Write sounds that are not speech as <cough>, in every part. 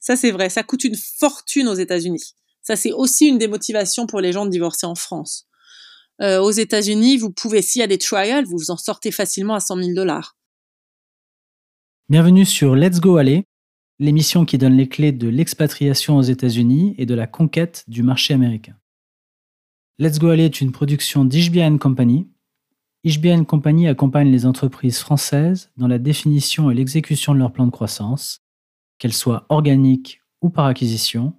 Ça, c'est vrai. Ça coûte une fortune aux États-Unis. Ça, c'est aussi une des motivations pour les gens de divorcer en France. Euh, aux États-Unis, vous pouvez, s'il y a des trials, vous vous en sortez facilement à 100 000 dollars. Bienvenue sur Let's Go Aller, l'émission qui donne les clés de l'expatriation aux États-Unis et de la conquête du marché américain. Let's Go Aller est une production d'HBN Company. HBN Company accompagne les entreprises françaises dans la définition et l'exécution de leur plan de croissance, qu'elles soient organiques ou par acquisition,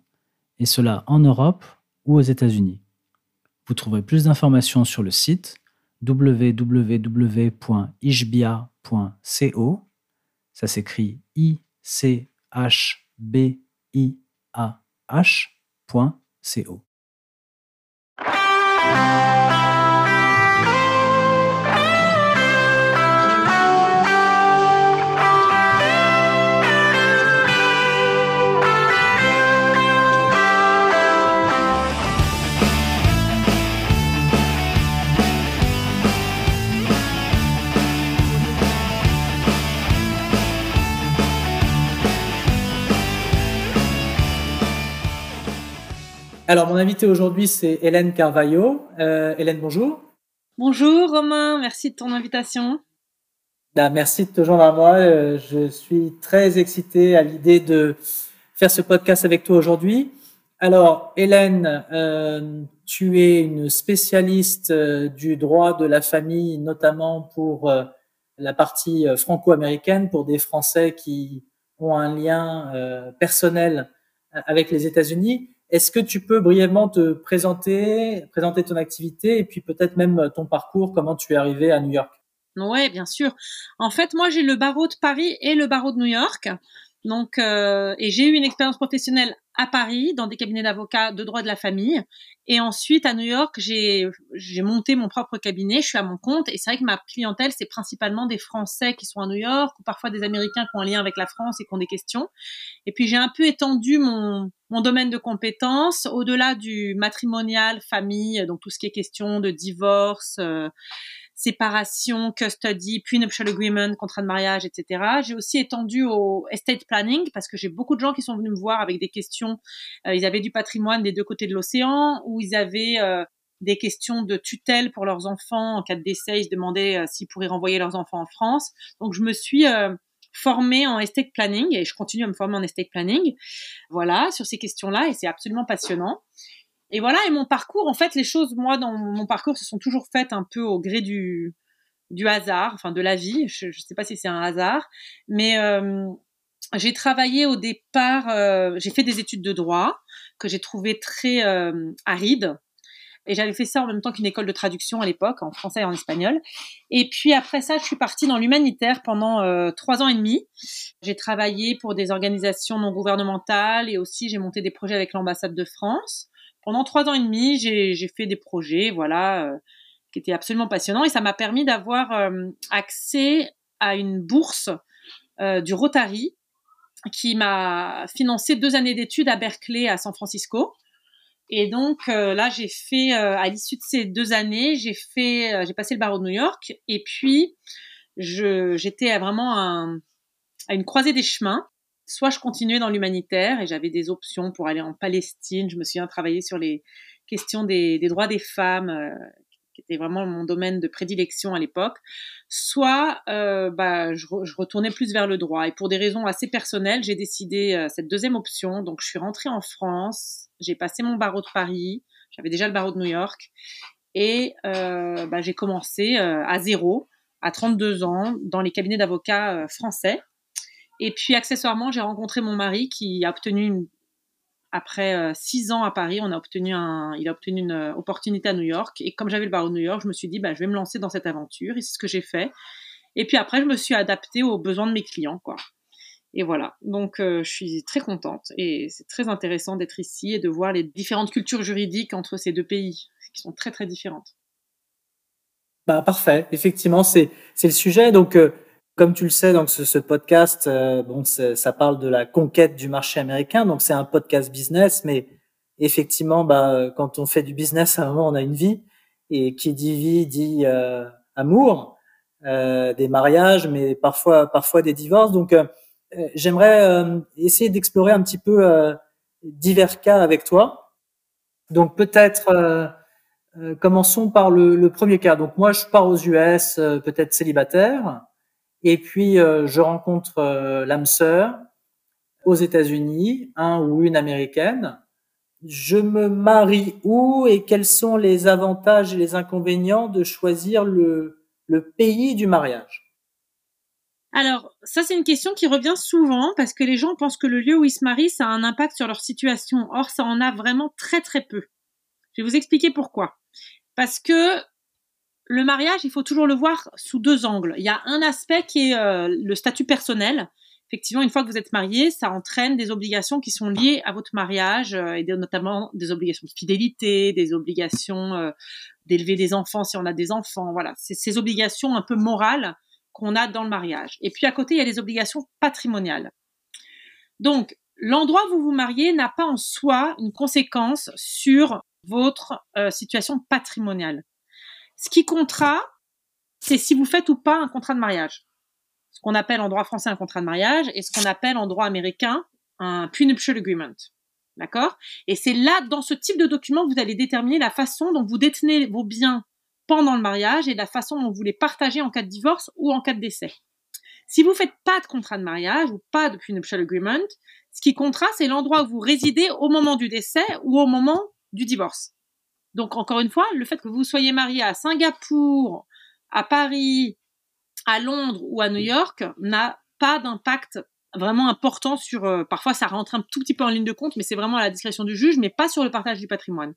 et cela en Europe ou aux États-Unis. Vous trouverez plus d'informations sur le site www.ishbia.co. Ça s'écrit I-C-H-B-I-A-H.co. Alors, mon invité aujourd'hui, c'est Hélène Carvalho. Euh, Hélène, bonjour. Bonjour Romain, merci de ton invitation. Bah, merci de te joindre à moi. Euh, je suis très excité à l'idée de faire ce podcast avec toi aujourd'hui. Alors, Hélène, euh, tu es une spécialiste du droit de la famille, notamment pour la partie franco-américaine, pour des Français qui ont un lien personnel avec les États-Unis. Est-ce que tu peux brièvement te présenter, présenter ton activité et puis peut-être même ton parcours, comment tu es arrivé à New York? Oui, bien sûr. En fait, moi, j'ai le barreau de Paris et le barreau de New York. Donc, euh, et j'ai eu une expérience professionnelle à Paris dans des cabinets d'avocats de droit de la famille. Et ensuite, à New York, j'ai monté mon propre cabinet. Je suis à mon compte. Et c'est vrai que ma clientèle, c'est principalement des Français qui sont à New York ou parfois des Américains qui ont un lien avec la France et qui ont des questions. Et puis, j'ai un peu étendu mon, mon domaine de compétences au-delà du matrimonial, famille, donc tout ce qui est question de divorce. Euh, séparation, custody, puis nuptial agreement, contrat de mariage, etc. J'ai aussi étendu au estate planning parce que j'ai beaucoup de gens qui sont venus me voir avec des questions. Euh, ils avaient du patrimoine des deux côtés de l'océan ou ils avaient euh, des questions de tutelle pour leurs enfants en cas de décès. Ils se demandaient euh, s'ils pourraient renvoyer leurs enfants en France. Donc je me suis formée en estate planning et je continue à me former en estate planning. Voilà, sur ces questions-là et c'est absolument passionnant. Et voilà, et mon parcours, en fait, les choses, moi, dans mon parcours, se sont toujours faites un peu au gré du, hasard, enfin de la vie. Je ne sais pas si c'est un hasard, mais euh, j'ai travaillé au départ, euh, j'ai fait des études de droit que j'ai trouvé très euh, arides. Et j'avais fait ça en même temps qu'une école de traduction à l'époque, en français et en espagnol. Et puis après ça, je suis partie dans l'humanitaire pendant trois ans et demi. J'ai travaillé pour des organisations non gouvernementales et aussi j'ai monté des projets avec l'ambassade de France pendant trois ans et demi, j'ai fait des projets, voilà, euh, qui étaient absolument passionnants et ça m'a permis d'avoir euh, accès à une bourse euh, du Rotary qui m'a financé deux années d'études à Berkeley, à San Francisco. Et donc là, j'ai fait, à l'issue de ces deux années, j'ai fait, j'ai passé le barreau de New York et puis j'étais vraiment à une croisée des chemins soit je continuais dans l'humanitaire et j'avais des options pour aller en Palestine. Je me souviens travailler sur les questions des, droits des femmes, euh, qui était vraiment mon domaine de prédilection à l'époque. Soit euh, bah, je, retournais plus vers le droit. Et pour des raisons assez personnelles, j'ai décidé euh, cette deuxième option. Donc je suis rentrée en France, j'ai passé mon barreau de Paris, j'avais déjà le barreau de New York, et bah, j'ai commencé à zéro, à 32 ans, dans les cabinets d'avocats français. Et puis accessoirement, j'ai rencontré mon mari qui a obtenu après euh, six ans à Paris, on a obtenu un, il a obtenu une euh, opportunité à New York. Et comme j'avais le barreau de New York, je me suis dit, bah, je vais me lancer dans cette aventure. Et c'est ce que j'ai fait. Et puis après, je me suis adaptée aux besoins de mes clients, quoi. Et voilà. Donc, euh, je suis très contente. Et c'est très intéressant d'être ici et de voir les différentes cultures juridiques entre ces deux pays, qui sont très, très différentes. Bah, parfait. Effectivement, c'est, c'est le sujet. Donc, comme tu le sais, donc ce, podcast, euh, bon, ça parle de la conquête du marché américain, donc c'est un podcast business, mais effectivement, bah, quand on fait du business, à un moment, on a une vie, et qui dit vie dit euh, amour, euh, des mariages, mais parfois, parfois des divorces. Donc, j'aimerais essayer d'explorer un petit peu divers cas avec toi. Donc peut-être commençons par le, le, premier cas. Donc moi je pars aux US, peut-être célibataire, et puis je rencontre l'âme sœur aux États-Unis, un ou une américaine. Je me marie où et quels sont les avantages et les inconvénients de choisir le, le pays du mariage? Alors, ça c'est une question qui revient souvent parce que les gens pensent que le lieu où ils se marient, ça a un impact sur leur situation. Or, ça en a vraiment très très peu. Je vais vous expliquer pourquoi. Parce que le mariage, il faut toujours le voir sous deux angles. Il y a un aspect qui est euh, le statut personnel effectivement, une fois que vous êtes marié, ça entraîne des obligations qui sont liées à votre mariage, euh, et notamment des obligations de fidélité, des obligations euh, d'élever des enfants si on a des enfants. Voilà, c'est ces obligations un peu morales qu'on a dans le mariage. Et puis à côté, il y a les obligations patrimoniales. Donc, l'endroit où vous vous mariez n'a pas en soi une conséquence sur votre situation patrimoniale. Ce qui comptera, c'est si vous faites ou pas un contrat de mariage ce qu'on appelle en droit français un contrat de mariage et ce qu'on appelle en droit américain un prenuptial agreement. D'accord? Et c'est là, dans ce type de document, que vous allez déterminer la façon dont vous détenez vos biens pendant le mariage et la façon dont vous les partagez en cas de divorce ou en cas de décès. Si vous faites pas de contrat de mariage ou pas de prenuptial agreement, ce qui comptera, c'est l'endroit où vous résidez au moment du décès ou au moment du divorce. Donc, encore une fois, le fait que vous soyez marié à Singapour, à Paris, à Londres ou à New York n'a pas d'impact vraiment important sur. Euh, parfois, ça rentre un tout petit peu en ligne de compte, mais c'est vraiment à la discrétion du juge, mais pas sur le partage du patrimoine.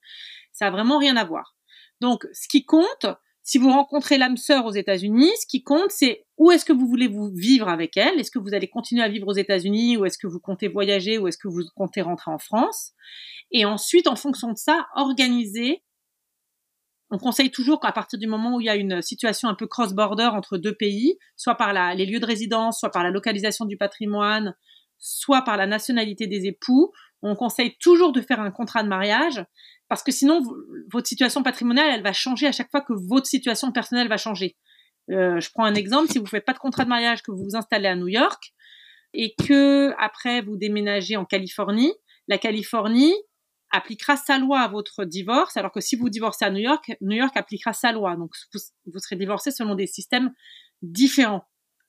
Ça a vraiment rien à voir. Donc, ce qui compte, si vous rencontrez l'âme sœur aux États-Unis, ce qui compte, c'est où est-ce que vous voulez vous vivre avec elle? Est-ce que vous allez continuer à vivre aux États-Unis ou est-ce que vous comptez voyager ou est-ce que vous comptez rentrer en France? Et ensuite, en fonction de ça, organiser on conseille toujours qu'à partir du moment où il y a une situation un peu cross-border entre deux pays, soit par les lieux de résidence, soit par la localisation du patrimoine, soit par la nationalité des époux, on conseille toujours de faire un contrat de mariage parce que sinon votre situation patrimoniale elle va changer à chaque fois que votre situation personnelle va changer. Euh, je prends un exemple, si vous ne faites pas de contrat de mariage, que vous vous installez à New York et que après vous déménagez en Californie, la Californie, appliquera sa loi à votre divorce, alors que si vous divorcez à New York, New York appliquera sa loi. Donc vous, serez divorcé selon des systèmes différents.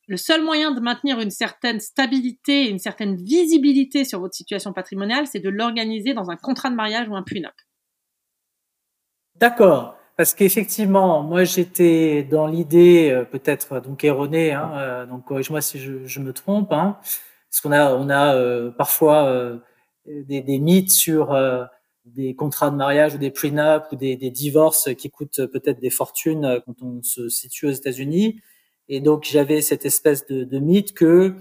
Le seul moyen de maintenir une certaine stabilité et une certaine visibilité sur votre situation patrimoniale, c'est de l'organiser dans un contrat de mariage ou un prenup. D'accord, parce qu'effectivement, moi j'étais dans l'idée euh, peut-être donc erronée, hein, euh, donc corrige-moi si je, me trompe, hein, parce qu'on a on a euh, parfois des, des, mythes sur des contrats de mariage ou des prenups ou des, des divorces qui coûtent peut-être des fortunes euh, quand on se situe aux États-Unis. Et donc j'avais cette espèce de, de, mythe que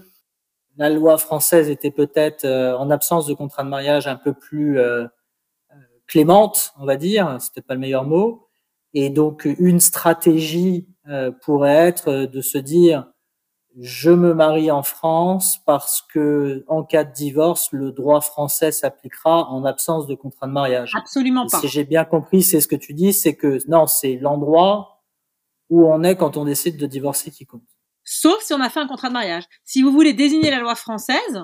la loi française était peut-être euh, en absence de contrat de mariage un peu plus euh, clémente, on va dire, c'était pas le meilleur mot. Et donc une stratégie pourrait être de se dire je me marie en France parce que en cas de divorce, le droit français s'appliquera en absence de contrat de mariage. Absolument pas. Si j'ai bien compris, c'est ce que tu dis, c'est que non, c'est l'endroit où on est quand on décide de divorcer qui compte. Sauf si on a fait un contrat de mariage. Si vous voulez désigner la loi française,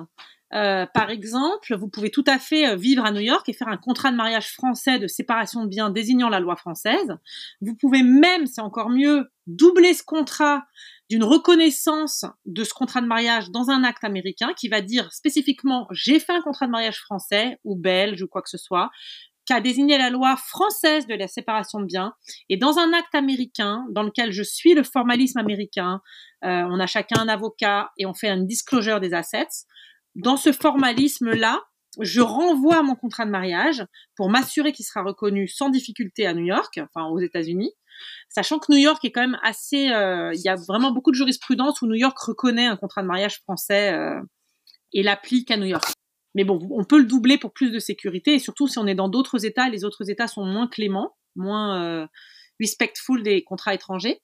euh, par exemple, vous pouvez tout à fait euh, vivre à New York et faire un contrat de mariage français de séparation de biens désignant la loi française. Vous pouvez même, c'est encore mieux, doubler ce contrat d'une reconnaissance de ce contrat de mariage dans un acte américain qui va dire spécifiquement j'ai fait un contrat de mariage français ou belge ou quoi que ce soit, qui a désigné la loi française de la séparation de biens. Et dans un acte américain, dans lequel je suis le formalisme américain, euh, on a chacun un avocat et on fait un disclosure des assets. Dans ce formalisme-là, je renvoie mon contrat de mariage pour m'assurer qu'il sera reconnu sans difficulté à New York, enfin aux États-Unis, Sachant que New York est quand même assez, euh, il y a vraiment beaucoup de jurisprudence où New York reconnaît un contrat de mariage français euh, et l'applique à New York. Mais bon, on peut le doubler pour plus de sécurité et surtout si on est dans d'autres États, les autres États sont moins cléments, moins euh, respectful des contrats étrangers.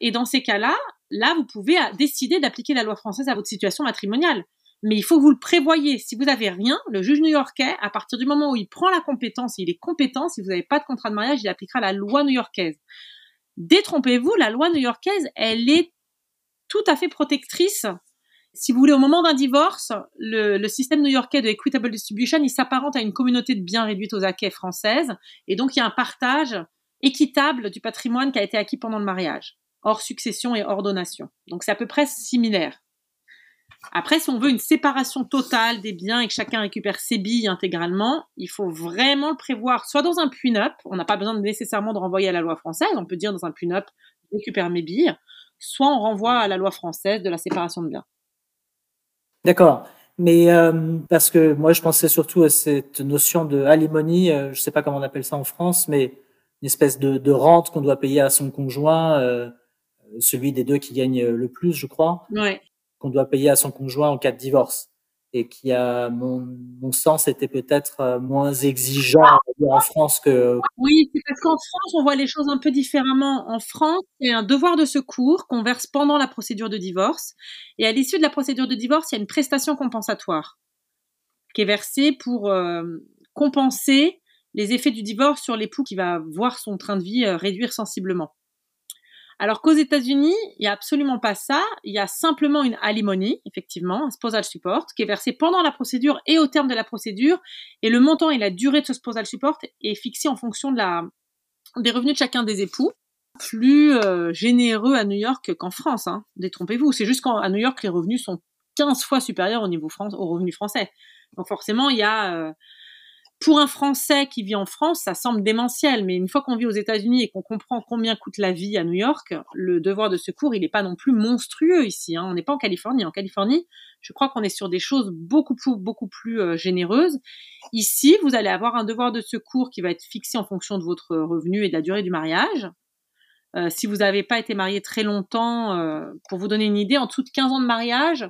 Et dans ces cas-là, là, vous pouvez décider d'appliquer la loi française à votre situation matrimoniale. Mais il faut que vous le prévoyez. Si vous n'avez rien, le juge new-yorkais, à partir du moment où il prend la compétence, il est compétent, si vous n'avez pas de contrat de mariage, il appliquera la loi new-yorkaise. Détrompez-vous, la loi new-yorkaise, elle est tout à fait protectrice Si vous voulez, au moment d'un divorce, le, système new-yorkais de Equitable Distribution, il s'apparente à une communauté de biens réduite aux acquets française. Et donc, il y a un partage équitable du patrimoine qui a été acquis pendant le mariage, hors succession et hors donation. Donc, c'est à peu près similaire. Après, si on veut une séparation totale des biens et que chacun récupère ses billes intégralement, il faut vraiment le prévoir soit dans un prenup, on n'a pas besoin nécessairement de renvoyer à la loi française, on peut dire dans un prenup, je récupère mes billes, soit on renvoie à la loi française de la séparation de biens. D'accord. Mais euh, parce que moi, je pensais surtout à cette notion de alimony, euh, je sais pas comment on appelle ça en France, mais une espèce de, de rente qu'on doit payer à son conjoint, euh, celui des deux qui gagne le plus, je crois. Ouais qu'on doit payer à son conjoint en cas de divorce. Et qui a mon, sens était peut-être euh, moins exigeant en France que oui c'est parce qu'en France on voit les choses un peu différemment. En France il y a un devoir de secours qu'on verse pendant la procédure de divorce. Et à l'issue de la procédure de divorce il y a une prestation compensatoire qui est versée pour euh, compenser les effets du divorce sur l'époux qui va voir son train de vie euh, réduire sensiblement alors qu'aux États-Unis, il n'y a absolument pas ça. Il y a simplement une alimony, effectivement, un spousal support, qui est versé pendant la procédure et au terme de la procédure. Et le montant et la durée de ce spousal support est fixé en fonction de la, des revenus de chacun des époux. Plus euh, généreux à New York qu'en France, hein. détrompez-vous. C'est juste qu'à New York, les revenus sont 15 fois supérieurs au niveau France, aux revenus français. Donc forcément, il y a euh, pour un Français qui vit en France, ça semble démentiel, mais une fois qu'on vit aux États-Unis et qu'on comprend combien coûte la vie à New York, le devoir de secours, il n'est pas non plus monstrueux ici. Hein. On n'est pas en Californie. En Californie, je crois qu'on est sur des choses beaucoup plus, euh, généreuses. Ici, vous allez avoir un devoir de secours qui va être fixé en fonction de votre revenu et de la durée du mariage. Euh, si vous n'avez pas été marié très longtemps, euh, pour vous donner une idée, en dessous de 15 ans de mariage,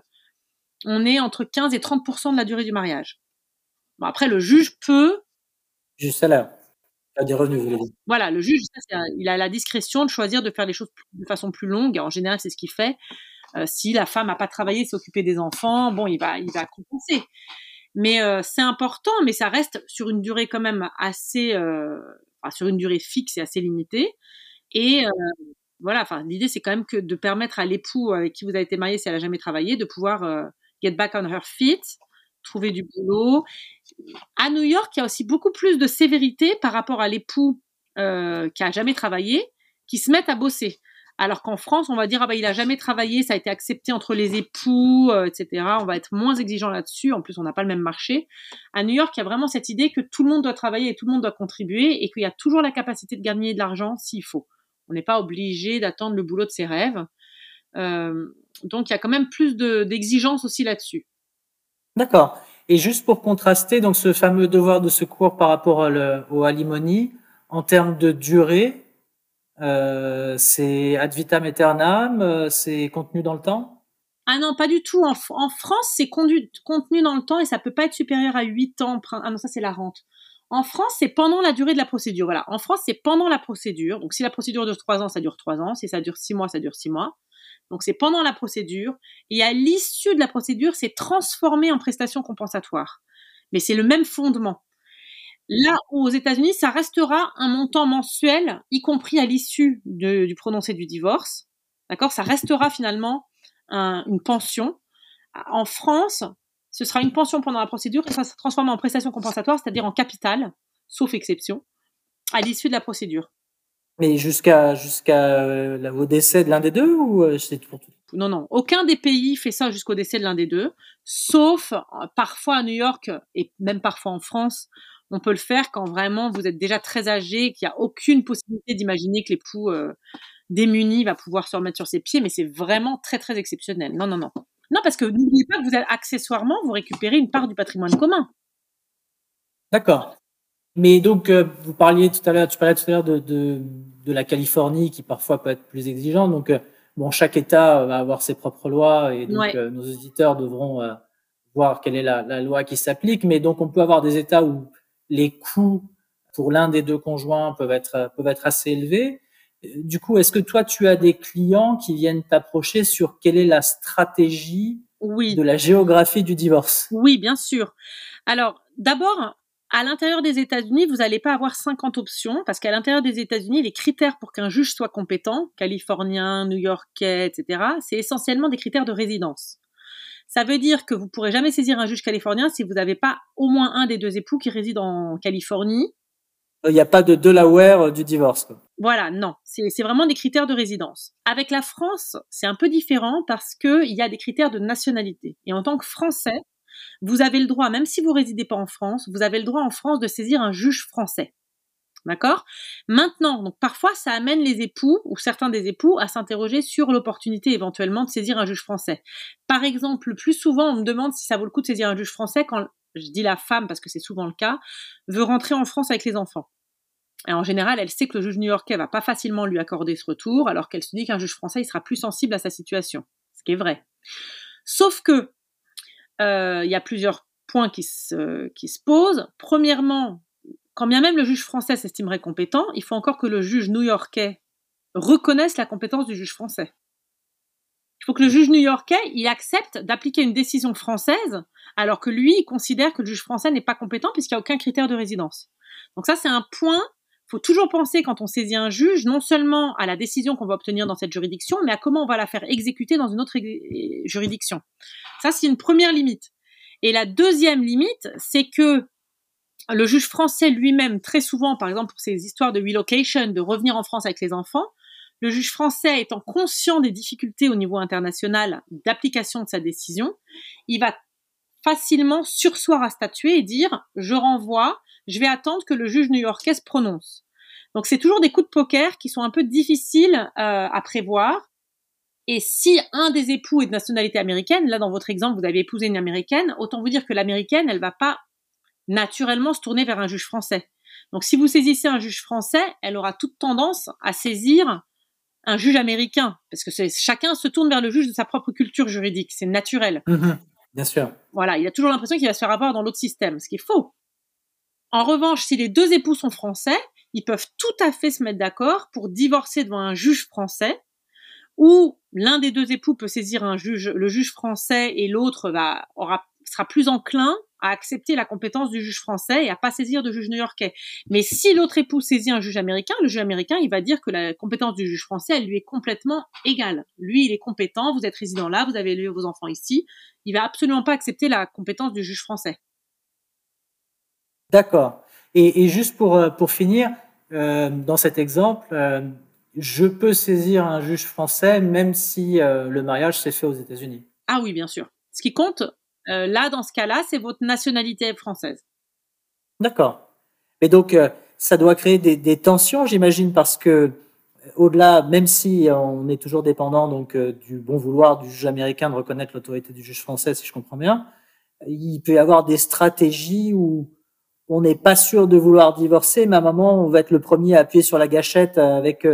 on est entre 15 et 30% de la durée du mariage après, le juge peut. Juste salaire. A des revenus, vous dites. Voilà, le juge, il a la discrétion de choisir de faire les choses de façon plus longue. En général, c'est ce qu'il fait. Euh, si la femme n'a pas travaillé, s'occuper des enfants, bon, il va, il va compenser. Mais euh, c'est important, mais ça reste sur une durée quand même assez, euh, enfin, sur une durée fixe et assez limitée. Et voilà, enfin, l'idée c'est quand même que de permettre à l'époux avec qui vous avez été marié, si elle a jamais travaillé, de pouvoir get back on her feet trouver du boulot. À New York, il y a aussi beaucoup plus de sévérité par rapport à l'époux euh, qui a jamais travaillé, qui se mettent à bosser. Alors qu'en France, on va dire ah bah il a jamais travaillé, ça a été accepté entre les époux, euh, etc. On va être moins exigeant là-dessus. En plus, on n'a pas le même marché. À New York, il y a vraiment cette idée que tout le monde doit travailler et tout le monde doit contribuer et qu'il y a toujours la capacité de gagner de l'argent s'il faut. On n'est pas obligé d'attendre le boulot de ses rêves. Euh, donc il y a quand même plus d'exigences aussi là-dessus. D'accord. Et juste pour contraster, donc ce fameux devoir de secours par rapport au alimony, en termes de durée, euh, c'est ad vitam aeternam, euh, c'est contenu dans le temps? Ah non, pas du tout. En, France, c'est contenu dans le temps et ça peut pas être supérieur à 8 ans. Ah non, ça c'est la rente. En France, c'est pendant la durée de la procédure. Voilà. En France, c'est pendant la procédure. Donc, si la procédure dure 3 ans, ça dure 3 ans. Si ça dure 6 mois, ça dure 6 mois. Donc c'est pendant la procédure. Et à l'issue de la procédure, c'est transformé en prestation compensatoire. Mais c'est le même fondement. Là, aux États-Unis, ça restera un montant mensuel, y compris à l'issue du prononcé du divorce. D'accord? Ça restera finalement une pension. En France, ce sera une pension pendant la procédure et ça se transforme en prestation compensatoire, c'est-à-dire en capital, sauf exception, à l'issue de la procédure. Mais jusqu'à jusqu'à euh, au décès de l'un des deux ou euh, c'est pour tout? Non, non. Aucun des pays fait ça jusqu'au décès de l'un des deux, sauf euh, parfois à New York et même parfois en France. On peut le faire quand vraiment vous êtes déjà très âgé, qu'il n'y a aucune possibilité d'imaginer que l'époux démuni va pouvoir se remettre sur ses pieds, mais c'est vraiment très très exceptionnel. Non, non, non. Non, parce que n'oubliez pas que vous êtes accessoirement, vous récupérez une part du patrimoine commun. D'accord. Mais donc, euh, vous parliez tout à l'heure, tu parlais tout à l'heure de, de, de, la Californie qui parfois peut être plus exigeante. Donc, euh, bon, chaque État va avoir ses propres lois et donc euh, nos auditeurs devront voir quelle est la, la loi qui s'applique. Mais donc, on peut avoir des États où les coûts pour l'un des deux conjoints peuvent être peuvent être assez élevés. Du coup, est-ce que toi, tu as des clients qui viennent t'approcher sur quelle est la stratégie oui. de la géographie du divorce? Oui, bien sûr. Alors, d'abord, à l'intérieur des États-Unis, vous n'allez pas avoir 50 options parce qu'à l'intérieur des États-Unis, les critères pour qu'un juge soit compétent, californien, new-yorkais, etc., c'est essentiellement des critères de résidence. Ça veut dire que vous pourrez jamais saisir un juge californien si vous n'avez pas au moins un des deux époux qui réside en Californie. Il n'y a pas de Delaware euh, du divorce. Voilà, non, c'est vraiment des critères de résidence. Avec la France, c'est un peu différent parce que il y a des critères de nationalité. Et en tant que Français, vous avez le droit, même si vous résidez pas en France, vous avez le droit en France de saisir un juge français. D'accord? Maintenant, donc parfois, ça amène les époux ou certains des époux à s'interroger sur l'opportunité éventuellement de saisir un juge français. Par exemple, le plus souvent, on me demande si ça vaut le coup de saisir un juge français quand, je dis la femme parce que c'est souvent le cas, veut rentrer en France avec les enfants. Et en général, elle sait que le juge new-yorkais va pas facilement lui accorder ce retour, alors qu'elle se dit qu'un juge français il sera plus sensible à sa situation, ce qui est vrai. Sauf que il y a plusieurs points qui se, qui se posent. Premièrement, quand bien même le juge français s'estimerait compétent, il faut encore que le juge new-yorkais reconnaisse la compétence du juge français. Il faut que le juge new-yorkais il accepte d'appliquer une décision française, alors que lui il considère que le juge français n'est pas compétent puisqu'il n'y a aucun critère de résidence. Donc ça c'est un point. Faut toujours penser quand on saisit un juge, non seulement à la décision qu'on va obtenir dans cette juridiction, mais à comment on va la faire exécuter dans une autre juridiction. Ça c'est une première limite. Et la deuxième limite, c'est que le juge français lui-même, très souvent, par exemple pour ces histoires de relocation, de revenir en France avec les enfants, le juge français étant conscient des difficultés au niveau international d'application de sa décision, il va facilement sursoir à statuer et dire je renvoie, je vais attendre que le juge new-yorkais se prononce. Donc c'est toujours des coups de poker qui sont un peu difficiles euh, à prévoir. Et si un des époux est de nationalité américaine, là dans votre exemple vous avez épousé une américaine, autant vous dire que l'américaine elle va pas naturellement se tourner vers un juge français. Donc si vous saisissez un juge français, elle aura toute tendance à saisir un juge américain, parce que chacun se tourne vers le juge de sa propre culture juridique, c'est naturel. Mhm. Bien sûr. Voilà, il a toujours l'impression qu'il va se faire avoir dans l'autre système, ce qui est faux. En revanche, si les deux époux sont français, ils peuvent tout à fait se mettre d'accord pour divorcer devant un juge français, ou l'un des deux époux peut saisir un juge, le juge français, et l'autre va aura sera plus enclin à accepter la compétence du juge français et à pas saisir de juge new-yorkais. Mais si l'autre époux saisit un juge américain, le juge américain, il va dire que la compétence du juge français, elle lui est complètement égale. Lui, il est compétent, vous êtes résident là, vous avez élevé vos enfants ici. Il va absolument pas accepter la compétence du juge français. D'accord. Et, juste pour, euh, pour finir, euh, dans cet exemple, euh, je peux saisir un juge français même si le mariage s'est fait aux États-Unis? Ah oui, bien sûr. Ce qui compte, euh, là, dans ce cas-là, c'est votre nationalité française. D'accord. Et donc, euh, ça doit créer des, tensions, j'imagine, parce que euh, au-delà, même si on est toujours dépendant donc du bon vouloir du juge américain de reconnaître l'autorité du juge français, si je comprends bien, il peut y avoir des stratégies où on n'est pas sûr de vouloir divorcer, mais à un moment, on va être le premier à appuyer sur la gâchette avec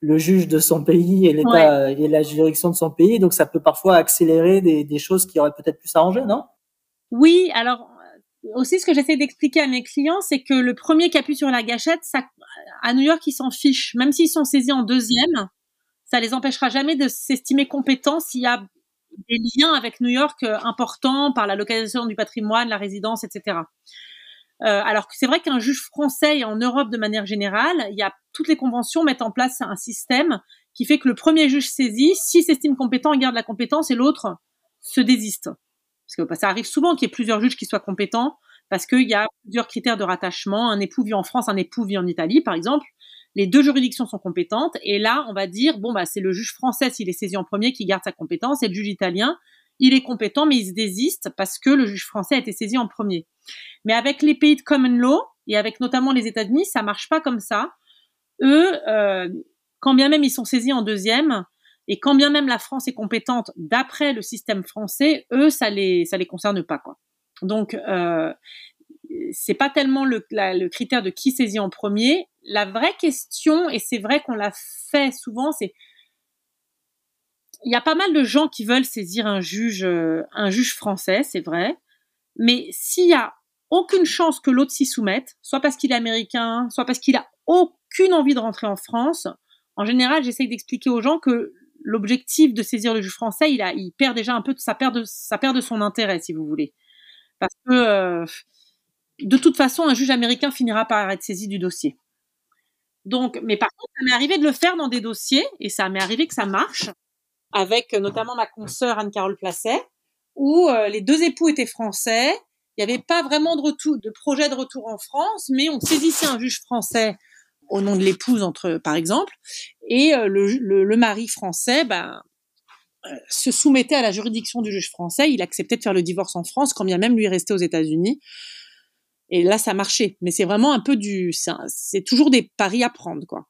le juge de son pays et l'État et la juridiction de son pays. Donc, ça peut parfois accélérer des, des choses qui auraient peut-être pu s'arranger, non? Oui, alors aussi ce que j'essaie d'expliquer à mes clients, c'est que le premier qui appuie sur la gâchette, ça, à New York, ils s'en fichent. Même s'ils sont saisis en deuxième, ça les empêchera jamais de s'estimer compétents s'il y a des liens avec New York euh, importants par la localisation du patrimoine, la résidence, etc. Euh, alors que c'est vrai qu'un juge français et en Europe de manière générale, il y a toutes les conventions mettent en place un système qui fait que le premier juge saisit, s'il s'estime compétent, il garde la compétence et l'autre se désiste. Parce que bah, ça arrive souvent qu'il y ait plusieurs juges qui soient compétents parce qu'il y a plusieurs critères de rattachement. Un époux vit en France, un époux vit en Italie, par exemple. Les deux juridictions sont compétentes et là, on va dire bon bah c'est le juge français s'il est saisi en premier qui garde sa compétence et le juge italien il est compétent, mais il se désiste parce que le juge français a été saisi en premier. Mais avec les pays de common law et avec notamment les États-Unis, ça marche pas comme ça. Eux, euh, quand bien même ils sont saisis en deuxième, et quand bien même la France est compétente d'après le système français, eux, ça les ça les concerne pas quoi. Donc euh, c'est pas tellement le, le critère de qui saisit en premier. La vraie question, et c'est vrai qu'on l'a fait souvent, c'est il y a pas mal de gens qui veulent saisir un juge, euh, un juge français, c'est vrai. Mais s'il y a aucune chance que l'autre s'y soumette, soit parce qu'il est américain, soit parce qu'il a aucune envie de rentrer en France, en général, j'essaye d'expliquer aux gens que l'objectif de saisir le juge français, il, perd déjà un peu de son intérêt, si vous voulez. Parce que, euh, de toute façon, un juge américain finira par être saisi du dossier. Donc, mais par contre, ça m'est arrivé de le faire dans des dossiers, et ça m'est arrivé que ça marche avec notamment ma consoeur Anne-Carole Placet, où les deux époux étaient français. Il n'y avait pas vraiment de retour, de projet de retour en France, mais on saisissait un juge français au nom de l'épouse, entre par exemple, et le, le, mari français, ben, se soumettait à la juridiction du juge français. Il acceptait de faire le divorce en France, quand bien même lui restait aux États-Unis. Et là, ça marchait. Mais c'est vraiment un peu du, c'est toujours des paris à prendre, quoi.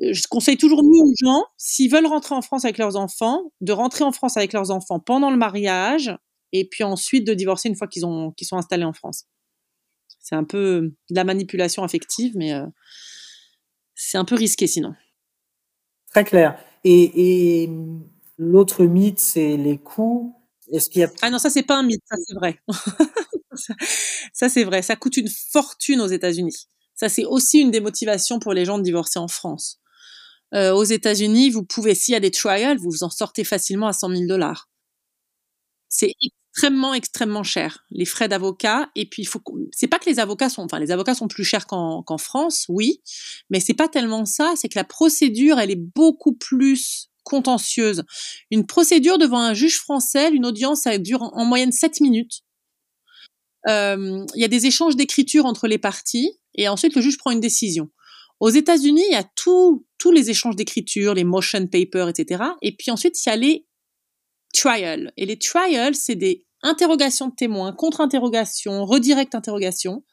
Je conseille toujours mieux aux gens, s'ils veulent rentrer en France avec leurs enfants, de rentrer en France avec leurs enfants pendant le mariage, et puis ensuite de divorcer une fois qu'ils qu'ils sont installés en France. C'est un peu de la manipulation affective, mais euh, c'est un peu risqué sinon. Très clair. Et, et l'autre mythe, c'est les coûts. Y a... Ah non, ça c'est pas un mythe, ça c'est vrai. <laughs> ça, c'est vrai, ça coûte une fortune aux États-Unis. Ça, c'est aussi une des motivations pour les gens de divorcer en France. Euh, aux États-Unis, vous pouvez, s'il y a des trials, vous vous en sortez facilement à 100 000 dollars. C'est extrêmement, extrêmement cher. Les frais d'avocat. Et puis, c'est pas que les avocats sont, enfin, les avocats sont plus chers qu'en, France, oui. Mais c'est pas tellement ça. C'est que la procédure, elle est beaucoup plus contentieuse. Une procédure devant un juge français, une audience, dure en moyenne 7 minutes. Euh, il y a des échanges d'écriture entre les parties et ensuite le juge prend une décision. Aux États-Unis, il y a tous les échanges d'écriture, les motion papers, etc. Et puis ensuite, il y a les trials. Et les trials, c'est des interrogations de témoins, contre-interrogations, redirect interrogations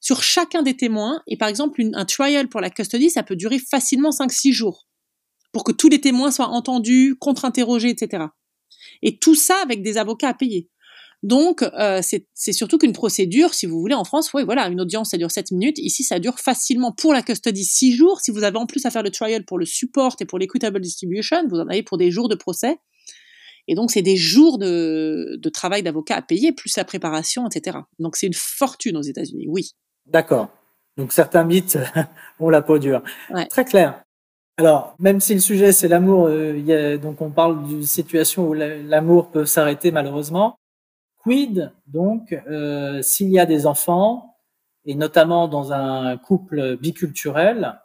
sur chacun des témoins. Et par exemple, un trial pour la custody, ça peut durer facilement 5-6 jours pour que tous les témoins soient entendus, contre-interrogés, etc. Et tout ça avec des avocats à payer. Donc, euh, c'est surtout qu'une procédure, si vous voulez, en France, oui, voilà, une audience, ça dure 7 minutes. Ici, ça dure facilement pour la custody 6 jours. Si vous avez en plus à faire le trial pour le support et pour l'équitable distribution, vous en avez pour des jours de procès. Et donc, c'est des jours de, de travail d'avocat à payer, plus la préparation, etc. Donc, c'est une fortune aux États-Unis, oui. D'accord. Donc, certains mythes <laughs> ont la peau dure. Très clair. Alors, même si le sujet c'est l'amour, euh, donc on parle d'une situation où l'amour peut s'arrêter malheureusement. Quid donc euh, s'il y a des enfants, et notamment dans un couple biculturel,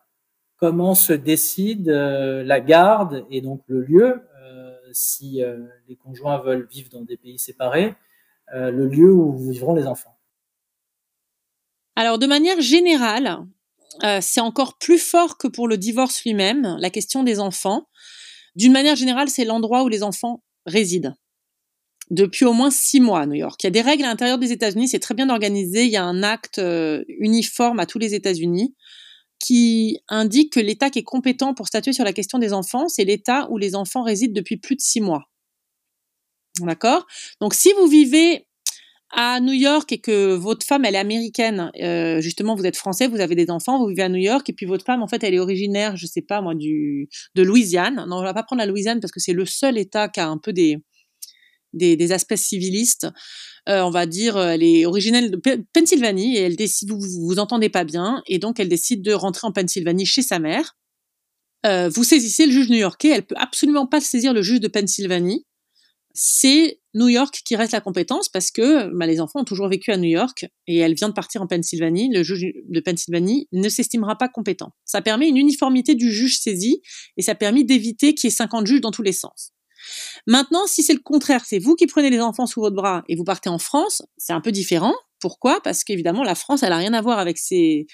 comment se décide euh, la garde et donc le lieu, euh, si les conjoints veulent vivre dans des pays séparés, le lieu où vivront les enfants. Alors de manière générale, c'est encore plus fort que pour le divorce lui-même, la question des enfants. D'une manière générale, c'est l'endroit où les enfants résident depuis au moins six mois à New York. Il y a des règles à l'intérieur des États-Unis, c'est très bien organisé. Il y a un acte euh, uniforme à tous les États-Unis qui indique que l'État qui est compétent pour statuer sur la question des enfants, c'est l'État où les enfants résident depuis plus de six mois. D'accord? Donc si vous vivez à New York et que votre femme elle est américaine, euh, justement vous êtes français, vous avez des enfants, vous vivez à New York et puis votre femme en fait elle est originaire, je sais pas moi du de Louisiane. Non, on va pas prendre la Louisiane parce que c'est le seul État qui a un peu des des, aspects civilistes. Euh, on va dire, euh, elle est originelle de Pennsylvanie et elle décide, vous, vous, entendez pas bien, et donc elle décide de rentrer en Pennsylvanie chez sa mère. Euh, vous saisissez le juge new-yorkais, elle peut absolument pas saisir le juge de Pennsylvanie. C'est New York qui reste la compétence parce que bah, les enfants ont toujours vécu à New York et elle vient de partir en Pennsylvanie. Le juge de Pennsylvanie ne s'estimera pas compétent. Ça permet une uniformité du juge saisi et ça permet d'éviter qu'il y ait 50 juges dans tous les sens. Maintenant, si c'est le contraire, c'est vous qui prenez les enfants sous votre bras et vous partez en France, c'est un peu différent. Pourquoi? Parce qu'évidemment, la France, elle n'a rien à voir avec ces,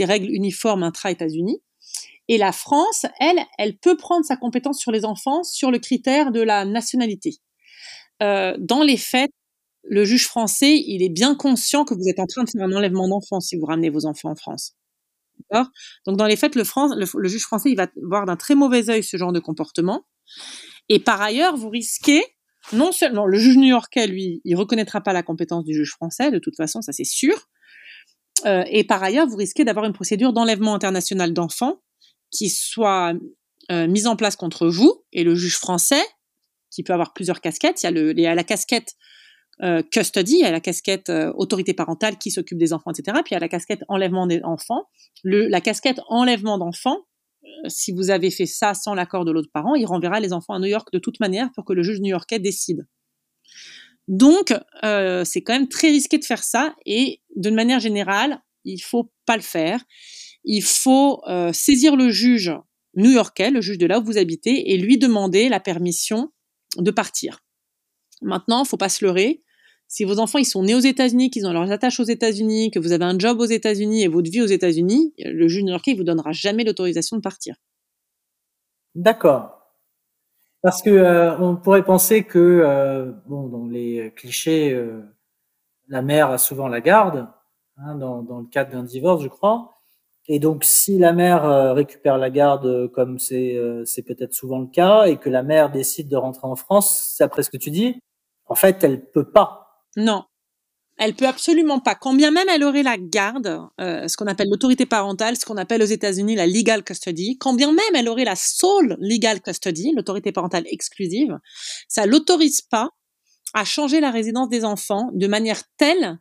règles uniformes intra-États-Unis. Et la France, elle, elle peut prendre sa compétence sur les enfants sur le critère de la nationalité. Euh, dans les faits, le juge français, il est bien conscient que vous êtes en train de faire un enlèvement d'enfants si vous ramenez vos enfants en France. Donc dans les faits, le, le, juge français, il va voir d'un très mauvais œil ce genre de comportement. Et par ailleurs, vous risquez non seulement le juge new-yorkais, lui, il reconnaîtra pas la compétence du juge français, de toute façon, ça c'est sûr. Euh, et par ailleurs, vous risquez d'avoir une procédure d'enlèvement international d'enfants qui soit euh, mise en place contre vous et le juge français, qui peut avoir plusieurs casquettes. Il y a, le, la casquette euh, custody, il y a la casquette autorité parentale qui s'occupe des enfants, etc. Puis il y a la casquette enlèvement des enfants. Le, la casquette enlèvement d'enfants, si vous avez fait ça sans l'accord de l'autre parent, il renverra les enfants à New York de toute manière pour que le juge new-yorkais décide. Donc, euh, c'est quand même très risqué de faire ça et d'une manière générale, il faut pas le faire. Il faut euh, saisir le juge new-yorkais, le juge de là où vous habitez, et lui demander la permission de partir. Maintenant, faut pas se leurrer. Si vos enfants ils sont nés aux États-Unis, qu'ils ont leurs attaches aux États-Unis, que vous avez un job aux États-Unis et votre vie aux États-Unis, le juge new-yorkais vous donnera jamais l'autorisation de partir. D'accord. Parce que euh, on pourrait penser que euh, bon dans les clichés, euh, la mère a souvent la garde hein, dans, dans le cadre d'un divorce, je crois. Et donc, si la mère euh, récupère la garde, euh, comme c'est euh, c'est peut-être souvent le cas, et que la mère décide de rentrer en France, c'est après ce que tu dis, en fait, elle peut pas. Non, elle peut absolument pas. Quand bien même elle aurait la garde, euh, ce qu'on appelle l'autorité parentale, ce qu'on appelle aux États-Unis la legal custody, quand bien même elle aurait la sole legal custody, l'autorité parentale exclusive, ça l'autorise pas à changer la résidence des enfants de manière telle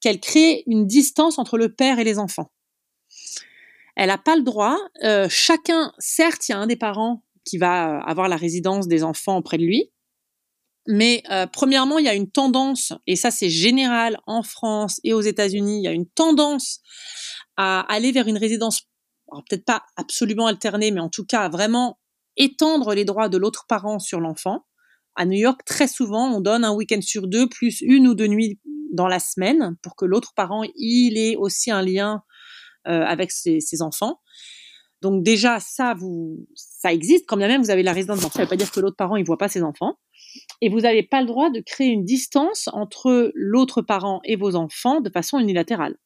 qu'elle crée une distance entre le père et les enfants. Elle n'a pas le droit. Euh, chacun, certes, il y a un des parents qui va avoir la résidence des enfants auprès de lui. Mais euh, premièrement, il y a une tendance, et ça c'est général en France et aux États-Unis, il y a une tendance à aller vers une résidence, peut-être pas absolument alternée, mais en tout cas à vraiment étendre les droits de l'autre parent sur l'enfant. À New York, très souvent, on donne un week-end sur deux, plus une ou deux nuits dans la semaine, pour que l'autre parent, il ait aussi un lien euh, avec ses, ses, enfants. Donc déjà, ça, vous, ça existe. Quand bien même vous avez la résidence ça ne veut pas dire que l'autre parent, il voit pas ses enfants. Et vous n'avez pas le droit de créer une distance entre l'autre parent et vos enfants de façon unilatérale.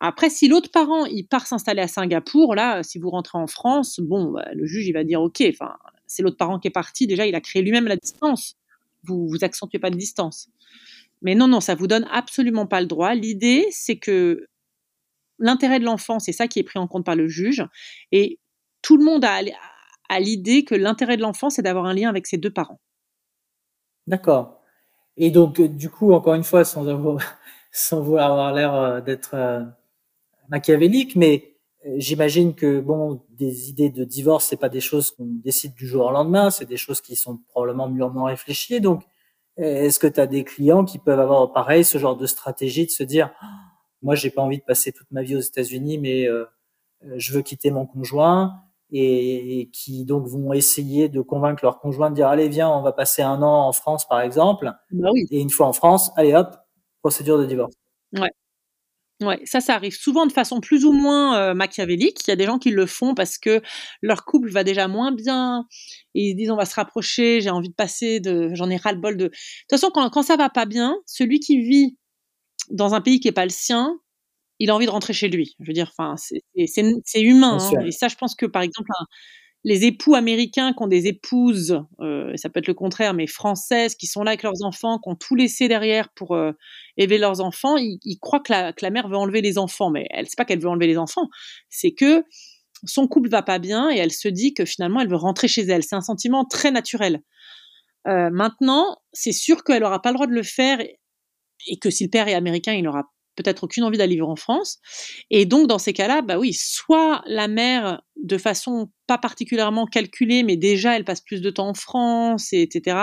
Après, si l'autre parent il part s'installer à Singapour, là, si vous rentrez en France, bon, bah, le juge il va dire ok, enfin, c'est l'autre parent qui est parti. Déjà, il a créé lui-même la distance. Vous vous accentuez pas de distance. Mais non, non, ça vous donne absolument pas le droit. L'idée, c'est que l'intérêt de l'enfant, c'est ça qui est pris en compte par le juge. Et tout le monde a l'idée que l'intérêt de l'enfant, c'est d'avoir un lien avec ses deux parents. D'accord. Et donc, euh, du coup, encore une fois, sans <laughs> vouloir avoir l'air euh, d'être euh, machiavélique, mais j'imagine que bon, des idées de divorce, c'est pas des choses qu'on décide du jour au lendemain, c'est des choses qui sont probablement mûrement réfléchies. Donc, est-ce que tu as des clients qui peuvent avoir pareil ce genre de stratégie de se dire, «Oh, moi, j'ai pas envie de passer toute ma vie aux États-Unis, mais je veux quitter mon conjoint et, qui donc vont essayer de convaincre leur conjoint de dire allez viens on va passer un an en France par exemple bah oui. et une fois en France allez hop procédure de divorce ouais Ouais, ça, ça arrive souvent de façon plus ou moins euh, machiavélique. Il y a des gens qui le font parce que leur couple va déjà moins bien et ils se disent on va se rapprocher, j'ai envie de passer, de, j'en ai ras le bol de. De toute façon, quand, quand ça va pas bien, celui qui vit dans un pays qui est pas le sien, il a envie de rentrer chez lui. Je veux dire, enfin, c'est humain. Hein. Et ça, je pense que par exemple, les époux américains qui ont des épouses, euh, ça peut être le contraire, mais françaises, qui sont là avec leurs enfants, qui ont tout laissé derrière pour euh, élever leurs enfants, ils, ils croient que la, que la, mère veut enlever les enfants, mais elle sait pas qu'elle veut enlever les enfants. C'est que son couple va pas bien et elle se dit que finalement elle veut rentrer chez elle. C'est un sentiment très naturel. Euh, maintenant, c'est sûr qu'elle aura pas le droit de le faire et que si le père est américain, il aura peut-être aucune envie d'aller vivre en France. Et donc, dans ces cas-là, bah oui, soit la mère, de façon pas particulièrement calculée, mais déjà elle passe plus de temps en France, et etc.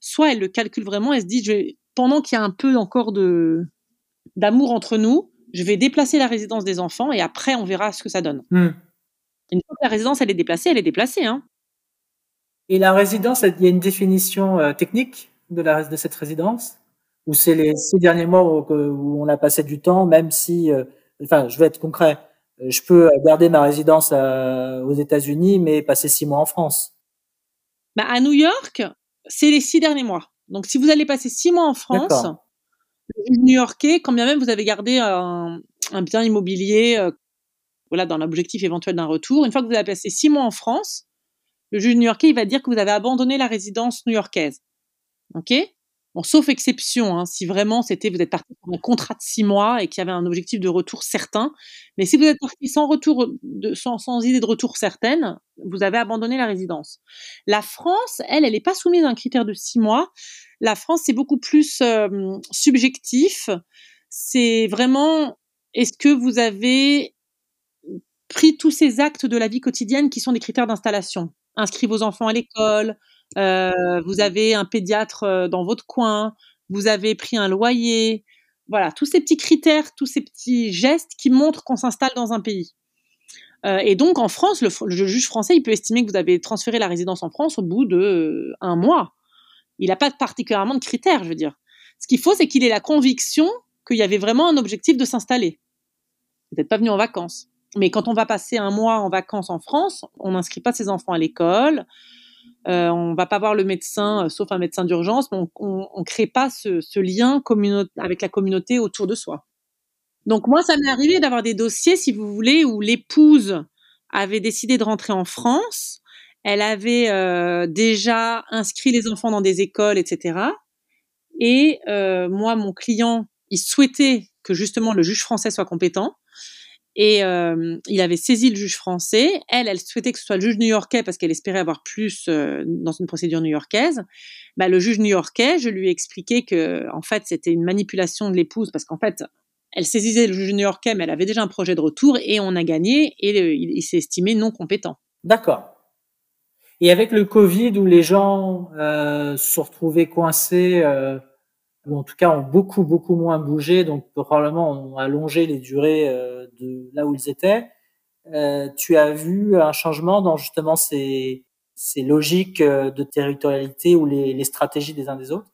Soit elle le calcule vraiment, elle se dit, je vais, pendant qu'il y a un peu encore de d'amour entre nous, je vais déplacer la résidence des enfants et après on verra ce que ça donne. Mmh. Une fois que la résidence elle est déplacée, elle est déplacée. Hein. Et la résidence, il y a une définition euh, technique de, la, de cette résidence? Ou c'est les six derniers mois où, où, on a passé du temps, même si, euh, enfin, je vais être concret, euh, je peux garder ma résidence à, aux États-Unis, mais passer six mois en France. Bah, à New York, c'est les six derniers mois. Donc, si vous allez passer six mois en France, le New-Yorkais, quand bien même vous avez gardé un, un bien immobilier, euh, voilà, dans l'objectif éventuel d'un retour, une fois que vous avez passé six mois en France, le juge new-yorkais, il va dire que vous avez abandonné la résidence new-yorkaise. OK? Bon, sauf exception, hein, si vraiment c'était vous êtes parti pour un contrat de six mois et qu'il y avait un objectif de retour certain. Mais si vous êtes parti sans retour, sans, idée de retour certaine, vous avez abandonné la résidence. La France, elle, elle n'est pas soumise à un critère de six mois. La France, c'est beaucoup plus subjectif. C'est vraiment, est-ce que vous avez pris tous ces actes de la vie quotidienne qui sont des critères d'installation? Inscrit vos enfants à l'école, vous avez un pédiatre dans votre coin, vous avez pris un loyer, voilà, tous ces petits critères, tous ces petits gestes qui montrent qu'on s'installe dans un pays. Euh, et donc en France, le, le, juge français, il peut estimer que vous avez transféré la résidence en France au bout de euh, un mois. Il n'a pas particulièrement de critères, je veux dire. Ce qu'il faut, c'est qu'il ait la conviction qu'il y avait vraiment un objectif de s'installer. Peut-être pas venu en vacances. Mais quand on va passer un mois en vacances en France, on n'inscrit pas ses enfants à l'école. Euh, on va pas voir le médecin, euh, sauf un médecin d'urgence, mais on, ne crée pas ce, lien avec la communauté autour de soi. Donc moi, ça m'est arrivé d'avoir des dossiers, si vous voulez, où l'épouse avait décidé de rentrer en France. Elle avait euh, déjà inscrit les enfants dans des écoles, etc. Et euh, moi, mon client, il souhaitait que justement le juge français soit compétent. Et euh, il avait saisi le juge français. Elle, elle souhaitait que ce soit le juge new-yorkais parce qu'elle espérait avoir plus euh, dans une procédure new-yorkaise. Bah, le juge new-yorkais, je lui ai expliqué que en fait c'était une manipulation de l'épouse parce qu'en fait elle saisissait le juge new-yorkais, mais elle avait déjà un projet de retour et on a gagné et il, s'est estimé non compétent. D'accord. Et avec le Covid où les gens euh, se retrouvés coincés ou en tout cas ont beaucoup beaucoup moins bougé, donc probablement ont allongé les durées euh, de là où ils étaient. Euh, tu as vu un changement dans justement ces, ces logiques euh, de territorialité ou les, stratégies des uns des autres?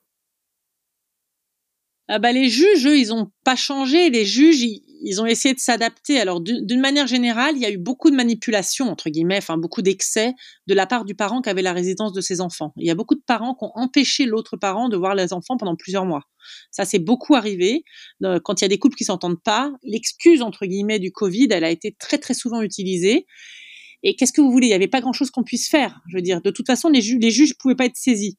Ah bah les juges, eux, ils ont pas changé. Les juges, ils, ont essayé de s'adapter. Alors d'une manière générale, il y a eu beaucoup de manipulations entre guillemets, enfin beaucoup d'excès de la part du parent qui avait la résidence de ses enfants. Il y a beaucoup de parents qui ont empêché l'autre parent de voir les enfants pendant plusieurs mois. Ça, c'est beaucoup arrivé. Euh, quand il y a des couples qui s'entendent pas, l'excuse entre guillemets du Covid, elle a été très très souvent utilisée. Et qu'est-ce que vous voulez? Il n'y avait pas grand-chose qu'on puisse faire. Je veux dire, de toute façon, les, les juges pouvaient pas être saisis.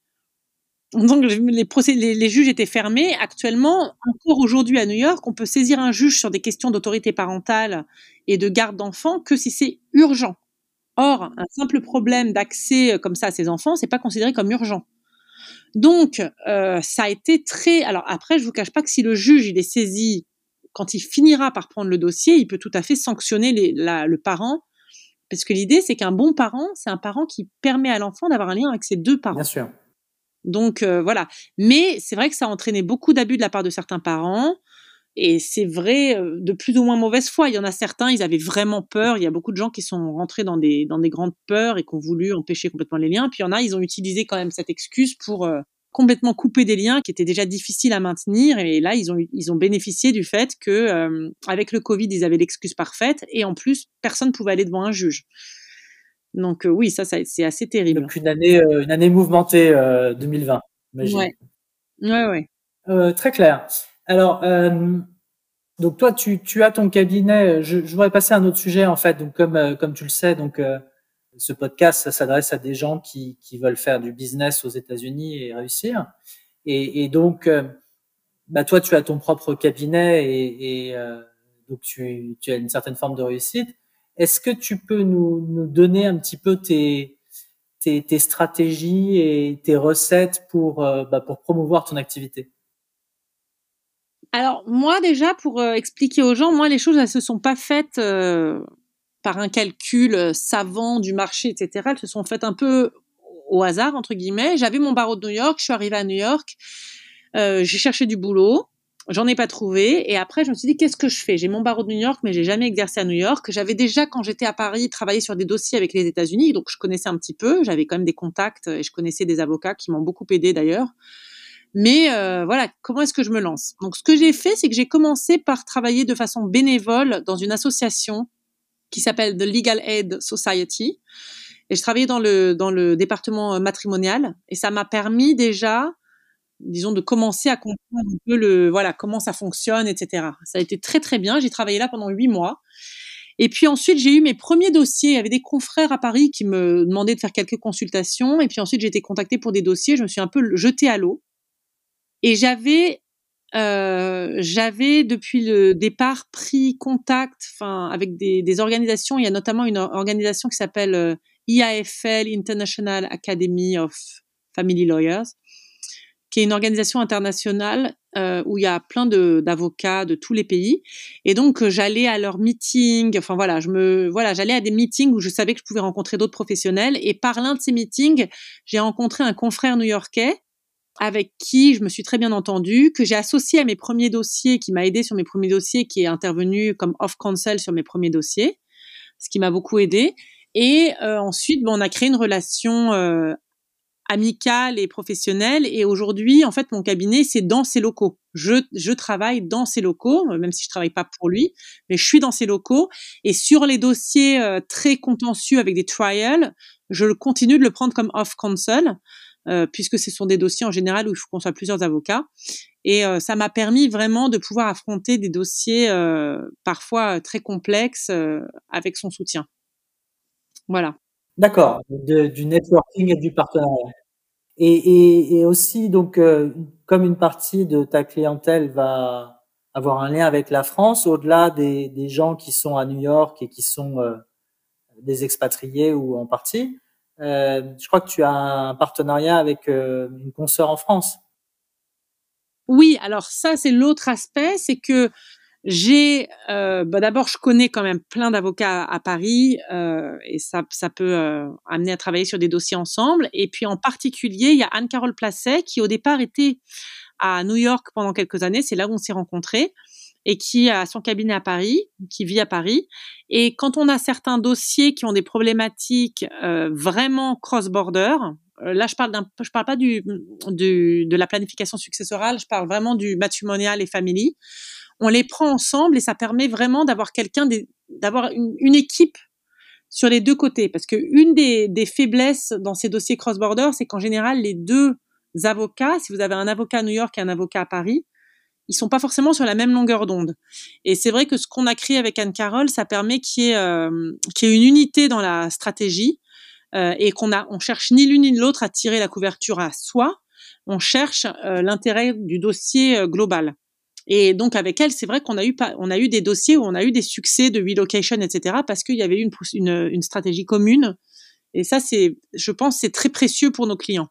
Donc les, procès, les, juges étaient fermés. Actuellement, encore aujourd'hui à New York, on peut saisir un juge sur des questions d'autorité parentale et de garde d'enfants que si c'est urgent. Or, un simple problème d'accès euh, comme ça à ses enfants, c'est pas considéré comme urgent. Donc, euh, ça a été très. Alors après, je vous cache pas que si le juge il est saisi quand il finira par prendre le dossier, il peut tout à fait sanctionner le parent, parce que l'idée c'est qu'un bon parent, c'est un parent qui permet à l'enfant d'avoir un lien avec ses deux parents. Bien sûr. Donc euh, voilà. Mais c'est vrai que ça a entraîné beaucoup d'abus de la part de certains parents. Et c'est vrai euh, de plus ou moins mauvaise foi. Il y en a certains, ils avaient vraiment peur. Il y a beaucoup de gens qui sont rentrés dans des, grandes peurs et qui ont voulu empêcher complètement les liens. Puis il y en a, ils ont utilisé quand même cette excuse pour euh, complètement couper des liens qui étaient déjà difficiles à maintenir. Et là, ils ont, ils ont bénéficié du fait que avec le Covid, ils avaient l'excuse parfaite. Et en plus, personne ne pouvait aller devant un juge. Donc euh, oui, ça, c'est assez terrible. Donc une année, euh, une année mouvementée 2020, euh, imagine. Ouais, ouais, ouais. très clair. Alors, donc toi, tu, tu as ton cabinet. Je, je, voudrais passer à un autre sujet en fait. Donc comme comme tu le sais, donc ce podcast, ça s'adresse à des gens qui, qui veulent faire du business aux États-Unis et réussir. Et, et donc, bah toi, tu as ton propre cabinet et, et donc tu, tu as une certaine forme de réussite. Est-ce que tu peux nous, donner un petit peu tes, stratégies et tes recettes pour, euh, bah, promouvoir ton activité? Alors moi déjà, pour euh, expliquer aux gens, moi les choses elles se sont pas faites euh, par un calcul savant du marché, etc. Elles se sont faites un peu au hasard entre guillemets. J'avais mon barreau de New York, je suis arrivée à New York, j'ai cherché du boulot. J'en ai pas trouvé. Et après, je me suis dit, qu'est-ce que je fais? J'ai mon barreau de New York, mais j'ai jamais exercé à New York. J'avais déjà, quand j'étais à Paris, travaillé sur des dossiers avec les États-Unis, donc je connaissais un petit peu. J'avais quand même des contacts et je connaissais des avocats qui m'ont beaucoup aidé d'ailleurs. Mais euh, voilà, comment est-ce que je me lance? Donc, ce que j'ai fait, c'est que j'ai commencé par travailler de façon bénévole dans une association qui s'appelle The Legal Aid Society. Et je travaillais dans le dans le département matrimonial et ça m'a permis déjà disons, de commencer à comprendre un peu le, voilà, comment ça fonctionne, etc. Ça a été très très bien. J'ai travaillé là pendant huit mois. Et puis ensuite, j'ai eu mes premiers dossiers. Il y avait des confrères à Paris qui me demandaient de faire quelques consultations. Et puis ensuite, j'ai été contactée pour des dossiers. Je me suis un peu jetée à l'eau. Et j'avais, euh, j'avais depuis le départ pris contact, enfin, avec des, organisations. Il y a notamment une organisation qui s'appelle euh, IAFL, International Academy of Family Lawyers, qui est une organisation internationale euh, où il y a plein d'avocats de, tous les pays. Et donc euh, j'allais à leurs meetings. Enfin voilà, je me voilà, j'allais à des meetings où je savais que je pouvais rencontrer d'autres professionnels. Et par l'un de ces meetings, j'ai rencontré un confrère new-yorkais avec qui je me suis très bien entendue, que j'ai associé à mes premiers dossiers, qui m'a aidé sur mes premiers dossiers, qui est intervenu comme off counsel sur mes premiers dossiers, ce qui m'a beaucoup aidé. Et euh, ensuite, bon, on a créé une relation amical et professionnel. Et aujourd'hui, en fait, mon cabinet, c'est dans ses locaux. Je, je travaille dans ses locaux, même si je travaille pas pour lui, mais je suis dans ses locaux. Et sur les dossiers euh, très contentieux avec des trials, je continue de le prendre comme off counsel. Euh, puisque ce sont des dossiers en général où il faut qu'on soit plusieurs avocats. Et euh, ça m'a permis vraiment de pouvoir affronter des dossiers euh, parfois très complexes avec son soutien. Voilà. D'accord, du networking et du partenariat. Et, aussi, donc, comme une partie de ta clientèle va avoir un lien avec la France, au-delà des, gens qui sont à New York et qui sont des expatriés ou en partie, euh, je crois que tu as un partenariat avec euh, une consoeur en France. Oui, alors ça c'est l'autre aspect, c'est que j'ai, euh, bah d'abord je connais quand même plein d'avocats à Paris euh, et ça, ça peut euh, amener à travailler sur des dossiers ensemble. Et puis en particulier, il y a Anne-Carole Placet qui au départ était à New York pendant quelques années, c'est là où on s'est rencontrés et qui a son cabinet à Paris, qui vit à Paris. Et quand on a certains dossiers qui ont des problématiques euh, vraiment cross-border, euh, là je parle d'un, je parle pas du, du, de la planification successorale, je parle vraiment du matrimonial et family. On les prend ensemble et ça permet vraiment d'avoir quelqu'un, d'avoir une, équipe sur les deux côtés. Parce que une des, des faiblesses dans ces dossiers cross-border, c'est qu'en général les deux avocats, si vous avez un avocat à New York et un avocat à Paris, ils sont pas forcément sur la même longueur d'onde. Et c'est vrai que ce qu'on a créé avec Anne Carole, ça permet qu'il y ait, euh, y ait une unité dans la stratégie euh, et qu'on a, on cherche ni l'une ni l'autre à tirer la couverture à soi. On cherche euh, l'intérêt du dossier global. Et donc avec elle, c'est vrai qu'on a eu des dossiers où on a eu des succès de relocation, etc. Parce qu'il y avait eu une, stratégie commune. Et ça, je pense, c'est très précieux pour nos clients.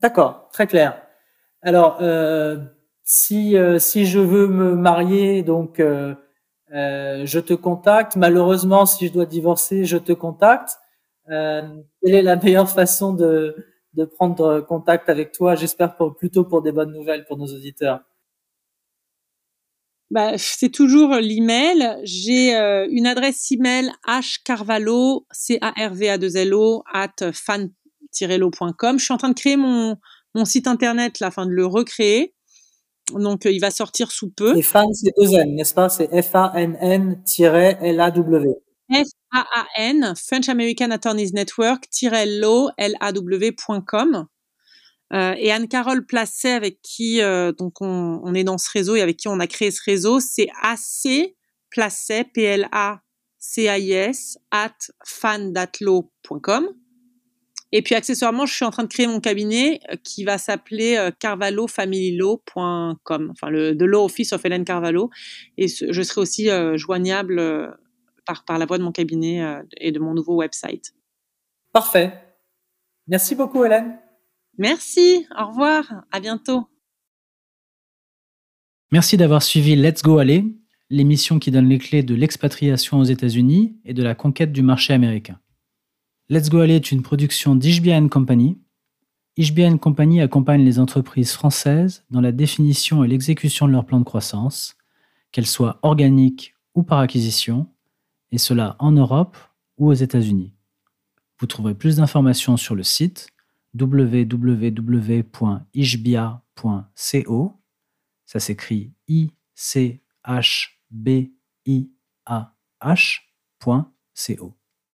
D'accord, très clair. Alors, euh, si euh, si je veux me marier, donc euh, je te contacte. Malheureusement, si je dois divorcer, je te contacte. quelle est la meilleure façon de prendre contact avec toi J'espère plutôt pour des bonnes nouvelles pour nos auditeurs? Bah, c'est toujours l'email. J'ai une adresse email hcarvalho, c a r v a 2 l o at fan-lo.com. Je suis en train de créer mon mon site internet là, afin de le recréer. Donc, euh, il va sortir sous peu. Et FAN, c'est deux N, n'est-ce pas? C'est F-A-N-N-L-A-W. F-A-A-N, French American Attorneys Network, Law, L-A-W.com. Euh, et Anne-Carole Placet, avec qui euh, donc on, on, est dans ce réseau et avec qui on a créé ce réseau, c'est AC Placet, P-L-A-C-A-I-S, at fan.law.com. Et puis accessoirement, je suis en train de créer mon cabinet euh, qui va s'appeler euh, carvalhofamilylaw.com, enfin le de Law Office of Hélène Carvalho. Et je serai aussi euh, joignable par, par la voie de mon cabinet et de mon nouveau website. Parfait. Merci beaucoup, Hélène. Merci. Au revoir. À bientôt. Merci d'avoir suivi Let's Go Aller, l'émission qui donne les clés de l'expatriation aux États-Unis et de la conquête du marché américain. Let's Go Aller est une production d'Ishbia Company. Ishbia Company accompagne les entreprises françaises dans la définition et l'exécution de leur plan de croissance, qu'elles soient organiques ou par acquisition, et cela en Europe ou aux États-Unis. Vous trouverez plus d'informations sur le site www.ishbia.co. Ça s'écrit I-C-H-B-I-A-H.co.